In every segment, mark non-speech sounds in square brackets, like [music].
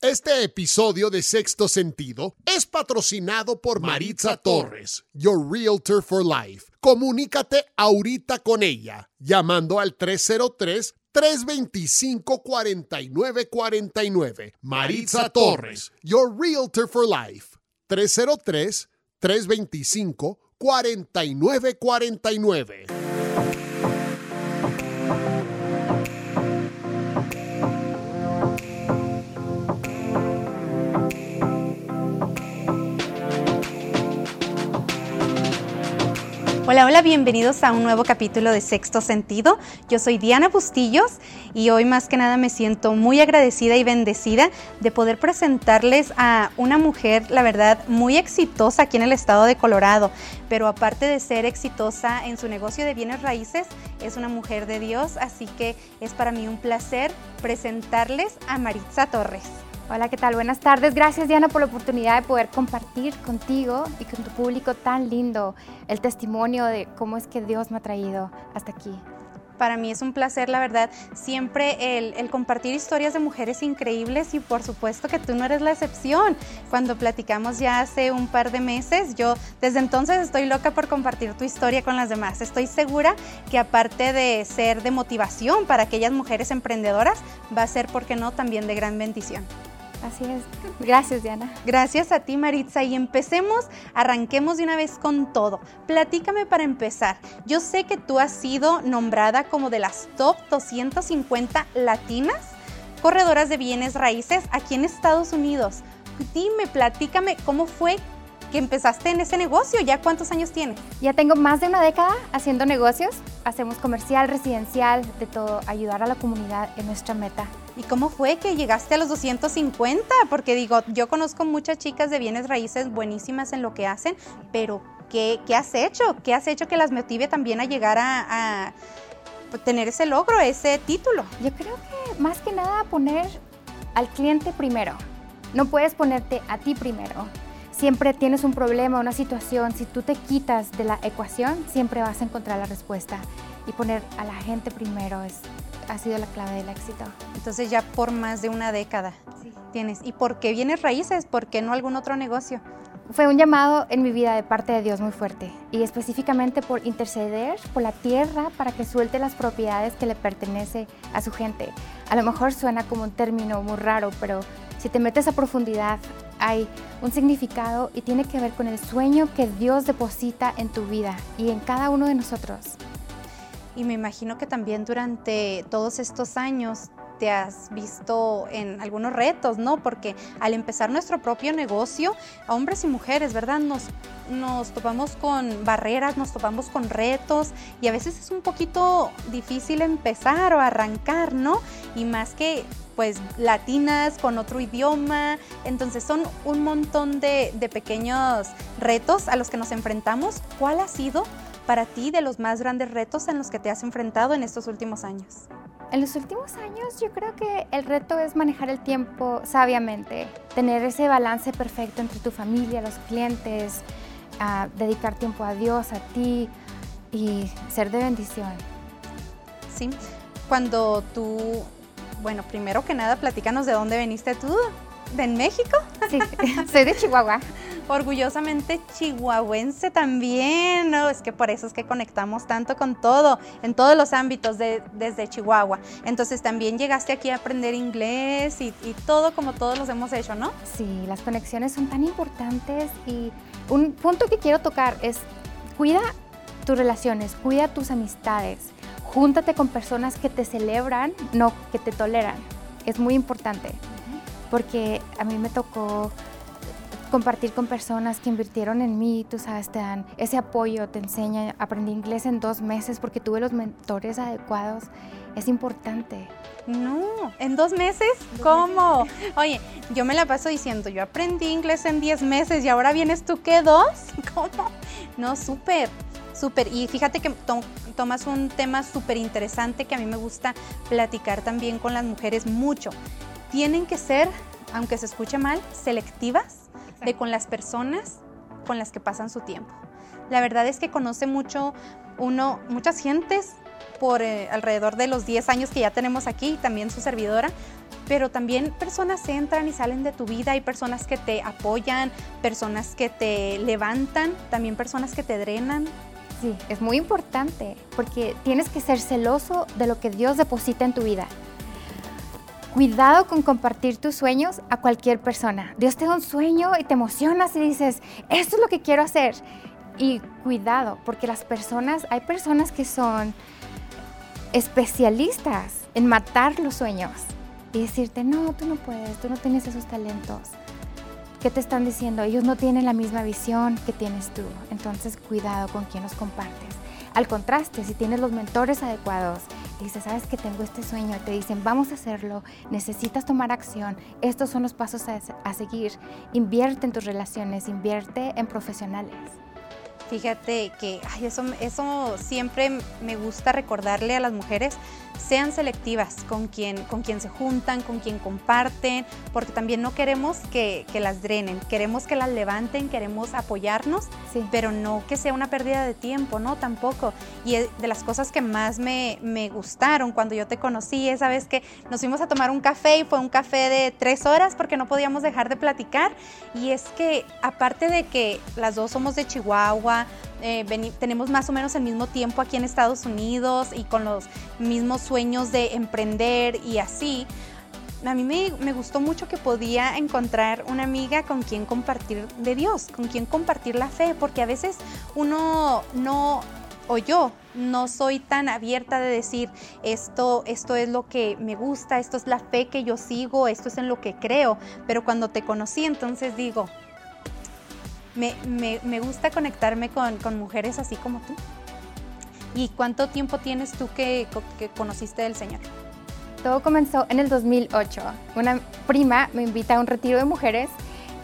Este episodio de Sexto Sentido es patrocinado por Maritza Torres, Your Realtor for Life. Comunícate ahorita con ella llamando al 303 325 4949. Maritza Torres, Your Realtor for Life. 303 325 4949. Hola, hola, bienvenidos a un nuevo capítulo de Sexto Sentido. Yo soy Diana Bustillos y hoy más que nada me siento muy agradecida y bendecida de poder presentarles a una mujer, la verdad, muy exitosa aquí en el estado de Colorado, pero aparte de ser exitosa en su negocio de bienes raíces, es una mujer de Dios, así que es para mí un placer presentarles a Maritza Torres. Hola, ¿qué tal? Buenas tardes. Gracias Diana por la oportunidad de poder compartir contigo y con tu público tan lindo el testimonio de cómo es que Dios me ha traído hasta aquí. Para mí es un placer, la verdad, siempre el, compartir historias de mujeres increíbles y por supuesto que tú no eres la excepción. Cuando platicamos ya hace un par de meses, yo desde entonces estoy loca por compartir tu historia con las demás. Estoy segura que aparte de ser de motivación para aquellas mujeres emprendedoras, va a ser, ¿por qué no?, también de gran bendición. Así es. Gracias, Diana. Gracias a ti, Maritza. Y empecemos, arranquemos de una vez con todo. Platícame para empezar. Yo sé que tú has sido nombrada como de las top 250 latinas corredoras de bienes raíces aquí en Estados Unidos. Dime, platícame cómo fue que empezaste en ese negocio. ¿Ya cuántos años tienes? Ya tengo más de una década haciendo negocios. Hacemos comercial, residencial, de todo, ayudar a la comunidad en nuestra meta. ¿Y cómo fue que llegaste a los 250? Porque digo, yo conozco muchas chicas de bienes raíces buenísimas en lo que hacen, pero ¿qué, qué has hecho? ¿Qué has hecho que las motive también a llegar a, a tener ese logro, ese título? Yo creo que más que nada poner al cliente primero. No puedes ponerte a ti primero siempre tienes un problema, una situación, si tú te quitas de la ecuación, siempre vas a encontrar la respuesta. Y poner a la gente primero es, ha sido la clave del éxito. Entonces ya por más de una década tienes. ¿Y por qué vienes raíces? ¿Por qué no algún otro negocio? Fue un llamado en mi vida de parte de Dios muy fuerte y específicamente por interceder por la tierra para que suelte las propiedades que le pertenece a su gente. A lo mejor suena como un término muy raro, pero si te metes a profundidad, hay un significado y tiene que ver con el sueño que Dios deposita en tu vida y en cada uno de nosotros. Y me imagino que también durante todos estos años te has visto en algunos retos, ¿no? Porque al empezar nuestro propio negocio, hombres y mujeres, ¿verdad? Nos, nos topamos con barreras, nos topamos con retos y a veces es un poquito difícil empezar o arrancar, ¿no? Y más que pues latinas con otro idioma. Entonces son un montón de, de, pequeños retos a los que nos enfrentamos. ¿Cuál ha sido para ti de los más grandes retos en los que te has enfrentado en estos últimos años? En los últimos años yo creo que el reto es manejar el tiempo sabiamente, tener ese balance perfecto entre tu familia, los clientes, dedicar tiempo a Dios, a ti y ser de bendición. Sí, cuando tú bueno, primero que nada, platícanos de dónde veniste tú. ¿De México? Sí, soy de Chihuahua. Orgullosamente chihuahuense también, ¿no? Es que por eso es que conectamos tanto con todo, en todos los ámbitos de, desde Chihuahua. Entonces también llegaste aquí a aprender inglés y, y todo como todos los hemos hecho, ¿no? Sí, las conexiones son tan importantes y un punto que quiero tocar es cuida tus relaciones, cuida tus amistades júntate con personas que te celebran, no que te toleran. Es muy importante, porque a mí me tocó compartir con personas que invirtieron en mí, tú sabes, te dan ese apoyo, te enseñan, aprendí inglés en dos meses porque tuve los mentores adecuados, es importante. No, ¿en dos meses? ¿Cómo? Oye, yo me la paso diciendo, yo aprendí inglés en diez meses y ahora vienes tú, ¿qué dos? [laughs] ¿Cómo? No, súper. Súper, y fíjate que tomas un tema súper interesante que a mí me gusta platicar también con las mujeres mucho. Tienen que ser, aunque se escuche mal, selectivas de con las personas con las que pasan su tiempo. La verdad es que conoce mucho uno, muchas gentes por eh, alrededor de los 10 años que ya tenemos aquí, y también su servidora, pero también personas entran y salen de tu vida, hay personas que te apoyan, personas que te levantan, también personas que te drenan. Sí, es muy importante porque tienes que ser celoso de lo que Dios deposita en tu vida. Cuidado con compartir tus sueños a cualquier persona. Dios te da un sueño y te emocionas y dices, esto es lo que quiero hacer. Y cuidado, porque las personas, hay personas que son especialistas en matar los sueños y decirte, no, tú no puedes, tú no tienes esos talentos. ¿Qué te están diciendo? Ellos no tienen la misma visión que tienes tú. Entonces, cuidado con quién los compartes. Al contraste, si tienes los mentores adecuados, dices, sabes que tengo este sueño, te dicen, vamos a hacerlo, necesitas tomar acción, estos son los pasos a seguir, invierte en tus relaciones, invierte en profesionales. Fíjate que eso, eso siempre me gusta recordarle a las mujeres, sean selectivas con quien, con quien se juntan, con quien comparten, porque también no queremos que, las drenen, queremos que las levanten, queremos apoyarnos, pero no que sea una pérdida de tiempo, ¿no? Tampoco. Y de las cosas que más me, me gustaron cuando yo te conocí, esa vez que nos fuimos a tomar un café y fue un café de tres horas porque no podíamos dejar de platicar, y es que aparte de que las dos somos de Chihuahua, eh, tenemos más o menos el mismo tiempo aquí en Estados Unidos y con los mismos sueños de emprender y así. A mí me, me, gustó mucho que podía encontrar una amiga con quien compartir de Dios, con quien compartir la fe, porque a veces uno no, o yo, no soy tan abierta de decir esto, esto es lo que me gusta, esto es la fe que yo sigo, esto es en lo que creo, pero cuando te conocí entonces digo, me, gusta conectarme con, mujeres así como tú. ¿Y cuánto tiempo tienes tú que, conociste del Señor? Todo comenzó en el 2008. Una prima me invita a un retiro de mujeres.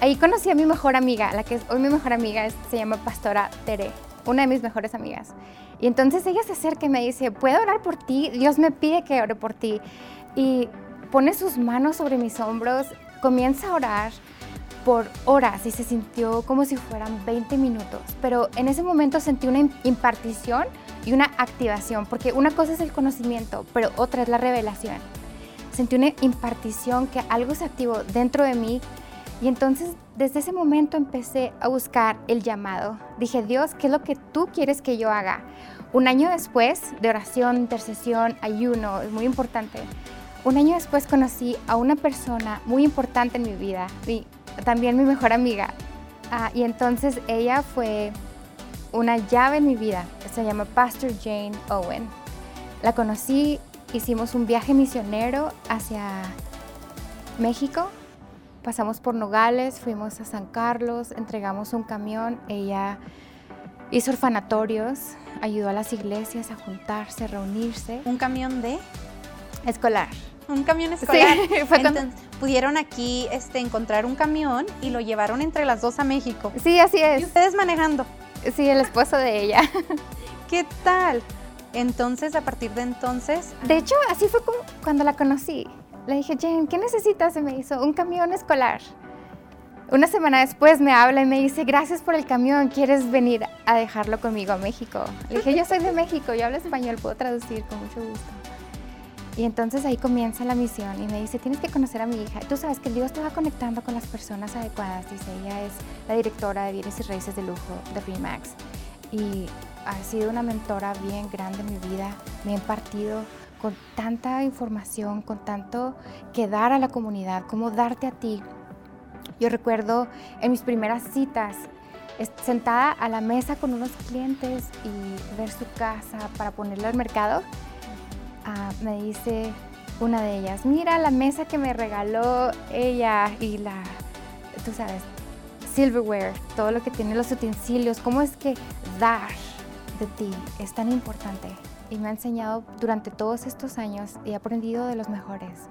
Ahí conocí a mi mejor amiga, la que es hoy mi mejor amiga, se llama Pastora Tere, una de mis mejores amigas. Y entonces ella se acerca y me dice, ¿puedo orar por ti? Dios me pide que ore por ti. Y pone sus manos sobre mis hombros, comienza a orar por horas y se sintió como si fueran 20 minutos, pero en ese momento sentí una impartición y una activación, porque una cosa es el conocimiento, pero otra es la revelación. Sentí una impartición que algo se activó dentro de mí y entonces desde ese momento empecé a buscar el llamado. Dije, Dios, ¿qué es lo que tú quieres que yo haga? Un año después de oración, intercesión, ayuno, es muy importante. Un año después conocí a una persona muy importante en mi vida, también mi mejor amiga. Ah, y entonces ella fue una llave en mi vida. Se llama Pastor Jane Owen. La conocí, hicimos un viaje misionero hacia México. Pasamos por Nogales, fuimos a San Carlos, entregamos un camión. Ella hizo orfanatorios, ayudó a las iglesias a juntarse, a reunirse. ¿Un camión de? Escolar. Un camión escolar. Sí, [laughs] fue Entonces, pudieron aquí este, encontrar un camión y lo llevaron entre las dos a México. Sí, así es. ¿Y ustedes manejando? Sí, el esposo de ella. [laughs] ¿Qué tal? Entonces, a partir de entonces... De hecho, así fue como cuando la conocí. Le dije, Jane, ¿qué necesitas? Y me hizo un camión escolar. Una semana después me habla y me dice, gracias por el camión, ¿quieres venir a dejarlo conmigo a México? Le dije, yo soy de México, yo hablo español, puedo traducir con mucho gusto. Y entonces ahí comienza la misión y me dice, tienes que conocer a mi hija. tú sabes que Dios te va conectando con las personas adecuadas. Dice, ella es la directora de bienes y raíces de lujo de Remax. Y ha sido una mentora bien grande en mi vida. Me ha impartido con tanta información, con tanto que dar a la comunidad, como darte a ti. Yo recuerdo en mis primeras citas, sentada a la mesa con unos clientes y ver su casa para ponerla al mercado Ah, me dice una de ellas, mira la mesa que me regaló ella y la, tú sabes, silverware, todo lo que tiene los utensilios, cómo es que dar de ti es tan importante. Y me ha enseñado durante todos estos años y he aprendido de los mejores.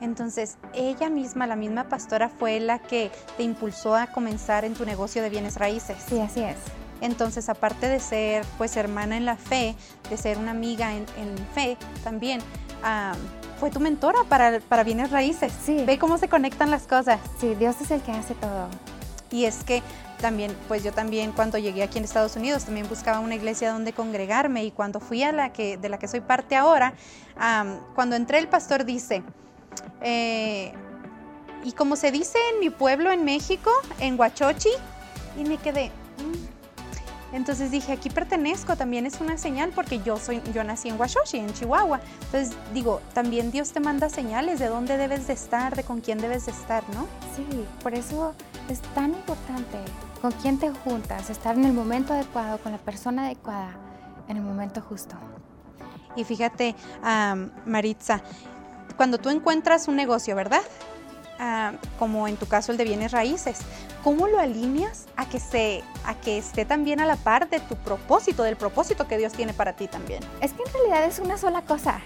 Entonces, ella misma, la misma pastora, fue la que te impulsó a comenzar en tu negocio de bienes raíces. Sí, así es. Entonces, aparte de ser pues hermana en la fe, de ser una amiga en, fe también, fue tu mentora para, para bienes raíces. Sí. Ve cómo se conectan las cosas. Sí, Dios es el que hace todo. Y es que también, pues yo también cuando llegué aquí en Estados Unidos también buscaba una iglesia donde congregarme y cuando fui a la que, de la que soy parte ahora, cuando entré el pastor dice, eh, y como se dice en mi pueblo en México, en Huachochi, y me quedé, mm". Entonces dije, aquí pertenezco, también es una señal porque yo soy, yo nací en Huachochi, en Chihuahua. Entonces digo, también Dios te manda señales de dónde debes de estar, de con quién debes de estar, ¿no? Sí, por eso es tan importante con quién te juntas, estar en el momento adecuado, con la persona adecuada, en el momento justo. Y fíjate, Maritza, cuando tú encuentras un negocio, ¿verdad? como en tu caso el de bienes raíces, ¿cómo lo alineas a que, se, a que esté también a la par de tu propósito, del propósito que Dios tiene para ti también? Es que en realidad es una sola cosa.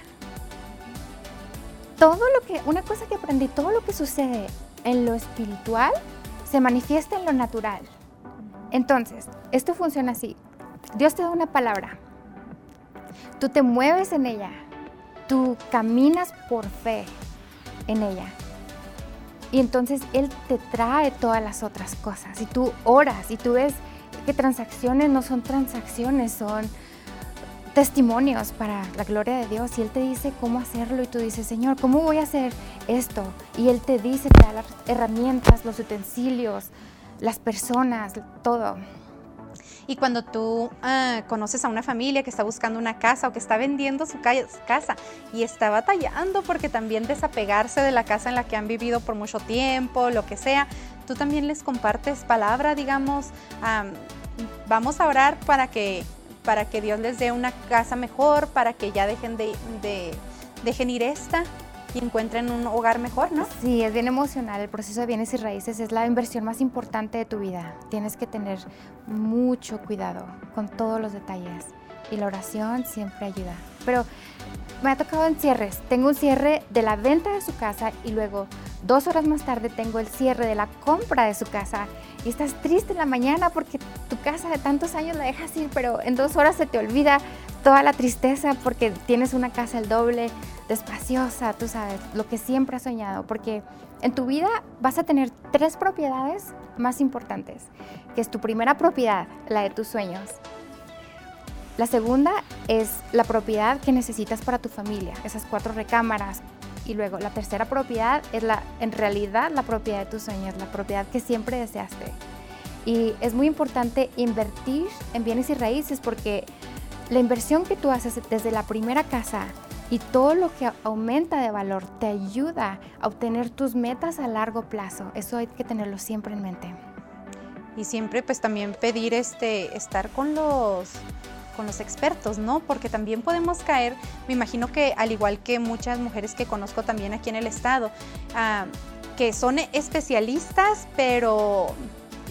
Todo lo que, una cosa que aprendí, todo lo que sucede en lo espiritual se manifiesta en lo natural. Entonces, esto funciona así. Dios te da una palabra. Tú te mueves en ella. Tú caminas por fe en ella. Y entonces Él te trae todas las otras cosas. Y tú oras y tú ves que transacciones no son transacciones, son testimonios para la gloria de Dios. Y Él te dice cómo hacerlo y tú dices, Señor, ¿cómo voy a hacer esto? Y Él te dice, te da las herramientas, los utensilios, las personas, todo. Y cuando tú ah, conoces a una familia que está buscando una casa o que está vendiendo su casa y está batallando porque también desapegarse de la casa en la que han vivido por mucho tiempo, lo que sea, tú también les compartes palabra, digamos, vamos a orar para que, para que Dios les dé una casa mejor, para que ya dejen de, de dejen ir esta y encuentren un hogar mejor, ¿no? Sí, es bien emocional. El proceso de bienes y raíces es la inversión más importante de tu vida. Tienes que tener mucho cuidado con todos los detalles y la oración siempre ayuda. Pero me ha tocado en cierres. Tengo un cierre de la venta de su casa y luego dos horas más tarde tengo el cierre de la compra de su casa y estás triste en la mañana porque tu casa de tantos años la dejas ir, pero en dos horas se te olvida toda la tristeza porque tienes una casa el doble, despaciosa, tú sabes, lo que siempre has soñado, porque en tu vida vas a tener tres propiedades más importantes, que es tu primera propiedad, la de tus sueños. La segunda es la propiedad que necesitas para tu familia, esas cuatro recámaras. Y luego la tercera propiedad es la, en realidad la propiedad de tus sueños, la propiedad que siempre deseaste. Y es muy importante invertir en bienes y raíces porque la inversión que tú haces desde la primera casa y todo lo que aumenta de valor te ayuda a obtener tus metas a largo plazo. Eso hay que tenerlo siempre en mente. Y siempre pues también pedir este estar con los con los expertos, ¿no? Porque también podemos caer, me imagino que al igual que muchas mujeres que conozco también aquí en el estado, ah, que son especialistas, pero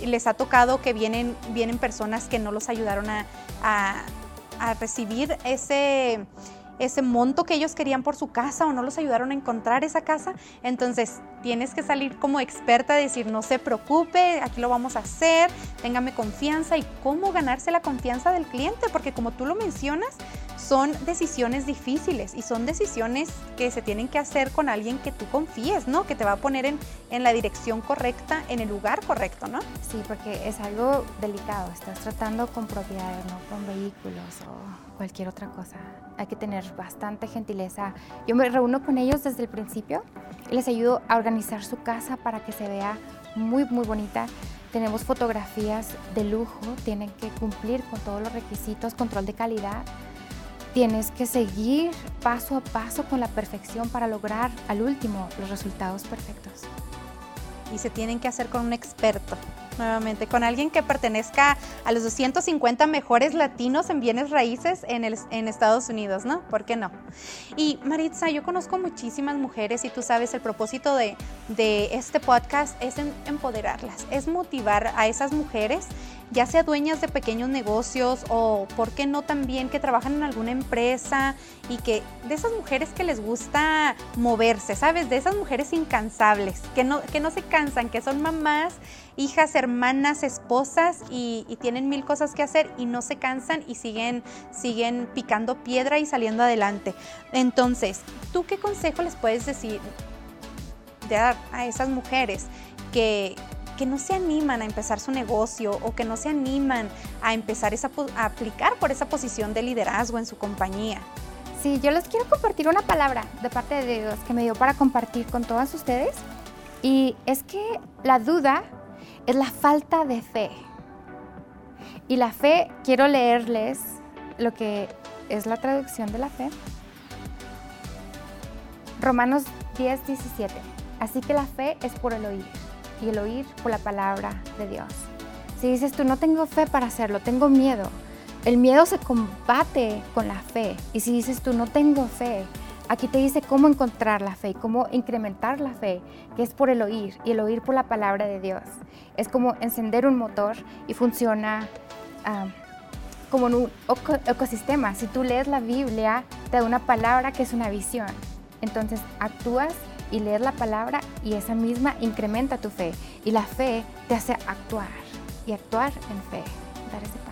les ha tocado que vienen, vienen personas que no los ayudaron a a recibir ese, ese monto que ellos querían por su casa o no los ayudaron a encontrar esa casa. Entonces tienes que salir como experta, decir, no se preocupe, aquí lo vamos a hacer, téngame confianza y cómo ganarse la confianza del cliente, porque como tú lo mencionas, son decisiones difíciles y son decisiones que se tienen que hacer con alguien que tú confíes, ¿no? Que te va a poner en, en la dirección correcta, en el lugar correcto, ¿no? Sí, porque es algo delicado. Estás tratando con propiedades, no con vehículos o cualquier otra cosa. Hay que tener bastante gentileza. Yo me reúno con ellos desde el principio les ayudo a organizar su casa para que se vea muy, muy bonita. Tenemos fotografías de lujo, tienen que cumplir con todos los requisitos, control de calidad Tienes que seguir paso a paso con la perfección para lograr al último los resultados perfectos. Y se tienen que hacer con un experto, nuevamente, con alguien que pertenezca a los 250 mejores latinos en bienes raíces en, el, en Estados Unidos, ¿no? ¿Por qué no? Y Maritza, yo conozco muchísimas mujeres y tú sabes, el propósito de, de este podcast es empoderarlas, es motivar a esas mujeres ya sea dueñas de pequeños negocios o, ¿por qué no también que trabajan en alguna empresa y que de esas mujeres que les gusta moverse, ¿sabes? De esas mujeres incansables, que no, que no se cansan, que son mamás, hijas, hermanas, esposas y, tienen mil cosas que hacer y no se cansan y siguen, siguen picando piedra y saliendo adelante. Entonces, ¿tú qué consejo les puedes decir? dar a esas mujeres que, que no se animan a empezar su negocio o que no se animan a empezar esa, a aplicar por esa posición de liderazgo en su compañía. Sí, yo les quiero compartir una palabra de parte de Dios que me dio para compartir con todas ustedes. Y es que la duda es la falta de fe. Y la fe, quiero leerles lo que es la traducción de la fe. Romanos 10, 17. Así que la fe es por el oír y el oír por la palabra de Dios. Si dices tú, no tengo fe para hacerlo, tengo miedo, el miedo se combate con la fe. Y si dices tú, no tengo fe, aquí te dice cómo encontrar la fe, cómo incrementar la fe, que es por el oír y el oír por la palabra de Dios. Es como encender un motor y funciona ah, como en un ecosistema. Si tú lees la Biblia, te da una palabra que es una visión. Entonces actúas y lees la palabra y esa misma incrementa tu fe. Y la fe te hace actuar y actuar en fe, dar ese paso.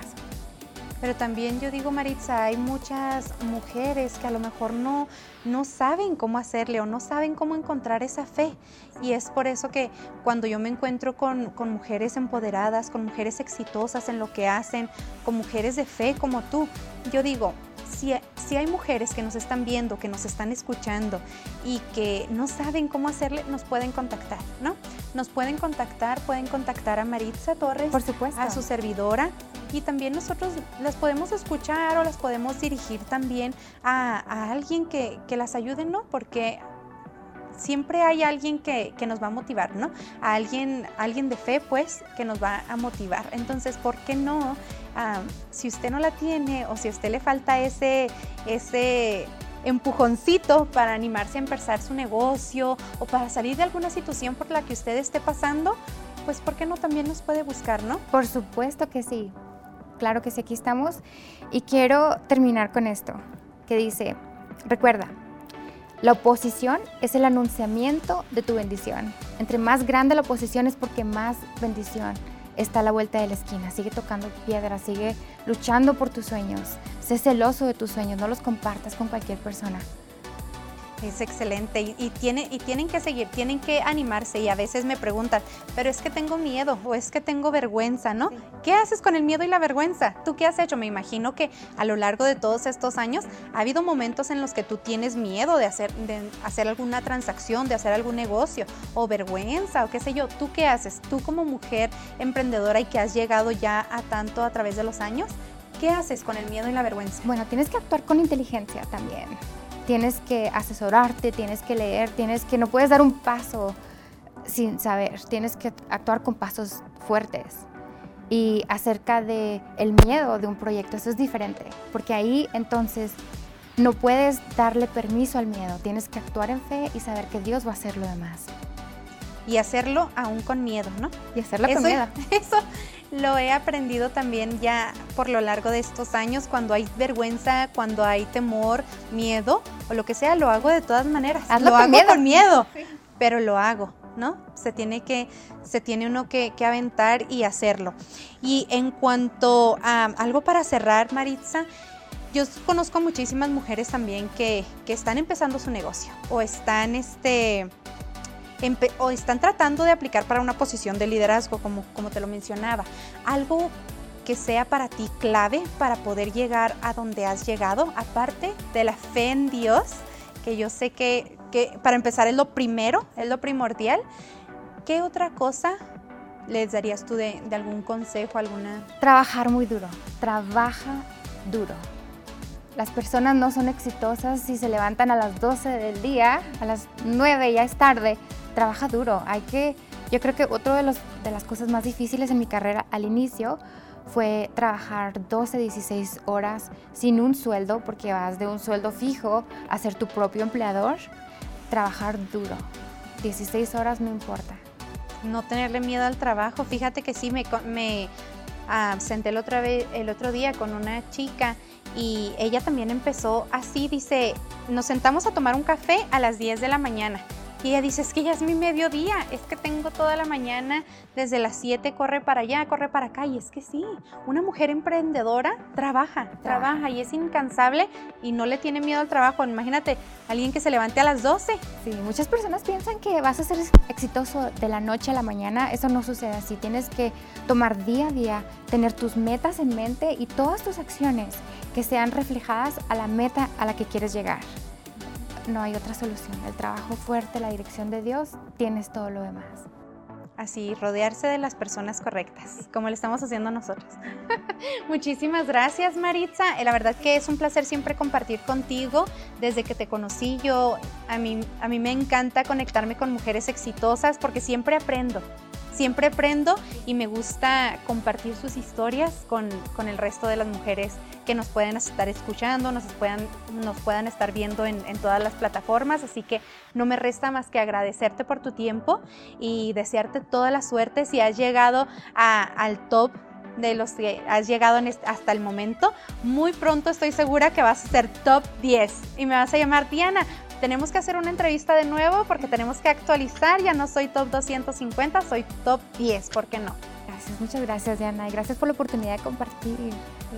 Pero también yo digo, Maritza, hay muchas mujeres que a lo mejor no, no saben cómo hacerle o no saben cómo encontrar esa fe. Y es por eso que cuando yo me encuentro con, con mujeres empoderadas, con mujeres exitosas en lo que hacen, con mujeres de fe como tú, yo digo, si, si, hay mujeres que nos están viendo, que nos están escuchando y que no saben cómo hacerle, nos pueden contactar, ¿no? Nos pueden contactar, pueden contactar a Maritza Torres, Por supuesto. a su servidora y también nosotros las podemos escuchar o las podemos dirigir también a, alguien que, las ayude, ¿no? Porque siempre hay alguien que, nos va a motivar, ¿no? A alguien, alguien de fe, pues, que nos va a motivar. Entonces, ¿por qué no? Ah, si usted no la tiene o si a usted le falta ese, ese empujoncito para animarse a empezar su negocio o para salir de alguna situación por la que usted esté pasando, pues ¿por qué no también nos puede buscar, no? Por supuesto que sí claro que sí, aquí estamos. Y quiero terminar con esto, que dice, recuerda, la oposición es el anunciamiento de tu bendición. Entre más grande la oposición es porque más bendición está a la vuelta de la esquina. Sigue tocando piedra, sigue luchando por tus sueños. Sé celoso de tus sueños, no los compartas con cualquier persona. Es excelente y, tiene, y tienen que seguir, tienen que animarse y a veces me preguntan, pero es que tengo miedo o es que tengo vergüenza, ¿no? ¿Qué haces con el miedo y la vergüenza? ¿Tú qué has hecho? Me imagino que a lo largo de todos estos años ha habido momentos en los que tú tienes miedo de hacer, de hacer alguna transacción, de hacer algún negocio o vergüenza o qué sé yo. ¿Tú qué haces? Tú como mujer emprendedora y que has llegado ya a tanto a través de los años, ¿qué haces con el miedo y la vergüenza? Bueno, tienes que actuar con inteligencia también tienes que asesorarte, tienes que leer, tienes que no puedes dar un paso sin saber, tienes que actuar con pasos fuertes. Y acerca de el miedo de un proyecto, eso es diferente, porque ahí entonces no puedes darle permiso al miedo, tienes que actuar en fe y saber que Dios va a hacer lo demás. Y hacerlo aún con miedo, ¿no? Y hacerlo con miedo. [laughs] Eso lo he aprendido también ya por lo largo de estos años, cuando hay vergüenza, cuando hay temor, miedo o lo que sea, lo hago de todas maneras. Hazlo lo con hago miedo. con miedo, [laughs] pero lo hago, ¿no? Se tiene que, se tiene uno que, aventar y hacerlo. Y en cuanto a algo para cerrar, Maritza, yo conozco muchísimas mujeres también que, que están empezando su negocio o están este o están tratando de aplicar para una posición de liderazgo, como, como te lo mencionaba. Algo que sea para ti clave para poder llegar a donde has llegado, aparte de la fe en Dios, que yo sé que, que para empezar es lo primero, es lo primordial. ¿Qué otra cosa les darías tú de, de, algún consejo, alguna? Trabajar muy duro, trabaja duro. Las personas no son exitosas si se levantan a las 12 del día, a las 9 ya es tarde, trabaja duro. Hay que, yo creo que otra de, de las cosas más difíciles en mi carrera al inicio fue trabajar 12, 16 horas sin un sueldo, porque vas de un sueldo fijo a ser tu propio empleador. Trabajar duro. 16 horas no importa. No tenerle miedo al trabajo. Fíjate que sí, me, me ah, senté el otro, vez, el otro día con una chica y ella también empezó así, dice, nos sentamos a tomar un café a las 10 de la mañana Y ella dice, es que ya es mi mediodía, es que tengo toda la mañana, desde las 7 corre para allá, corre para acá. Y es que sí, una mujer emprendedora trabaja, trabaja y es incansable y no le tiene miedo al trabajo. Imagínate, alguien que se levante a las 12. Sí, muchas personas piensan que vas a ser exitoso de la noche a la mañana. Eso no sucede así. Tienes que tomar día a día, tener tus metas en mente y todas tus acciones que sean reflejadas a la meta a la que quieres llegar no hay otra solución. El trabajo fuerte, la dirección de Dios, tienes todo lo demás. Así, rodearse de las personas correctas, como lo estamos haciendo nosotros. [laughs] Muchísimas gracias, Maritza. Eh, la verdad que es un placer siempre compartir contigo. Desde que te conocí yo, a mí, a mí me encanta conectarme con mujeres exitosas porque siempre aprendo siempre aprendo y me gusta compartir sus historias con, el resto de las mujeres que nos pueden estar escuchando, nos puedan, nos puedan estar viendo en, todas las plataformas. Así que no me resta más que agradecerte por tu tiempo y desearte toda la suerte si has llegado al top de los que has llegado hasta el momento. Muy pronto estoy segura que vas a ser top 10 y me vas a llamar Diana tenemos que hacer una entrevista de nuevo porque tenemos que actualizar. Ya no soy top 250, soy top 10, ¿por qué no? Gracias, muchas gracias Diana y gracias por la oportunidad de compartir.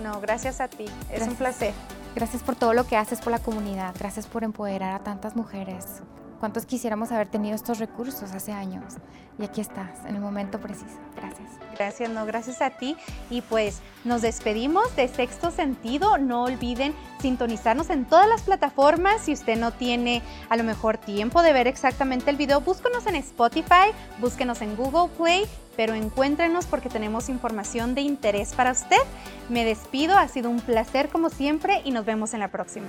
No, gracias a ti, es un placer. Gracias por todo lo que haces por la comunidad, gracias por empoderar a tantas mujeres. ¿Cuántos quisiéramos haber tenido estos recursos hace años? Y aquí estás, en el momento preciso. Gracias. Gracias, no, gracias a ti. Y pues nos despedimos de Sexto Sentido. No olviden sintonizarnos en todas las plataformas. Si usted no tiene a lo mejor tiempo de ver exactamente el video, búsquenos en Spotify, búsquenos en Google Play, pero encuéntrenos porque tenemos información de interés para usted. Me despido, ha sido un placer como siempre y nos vemos en la próxima.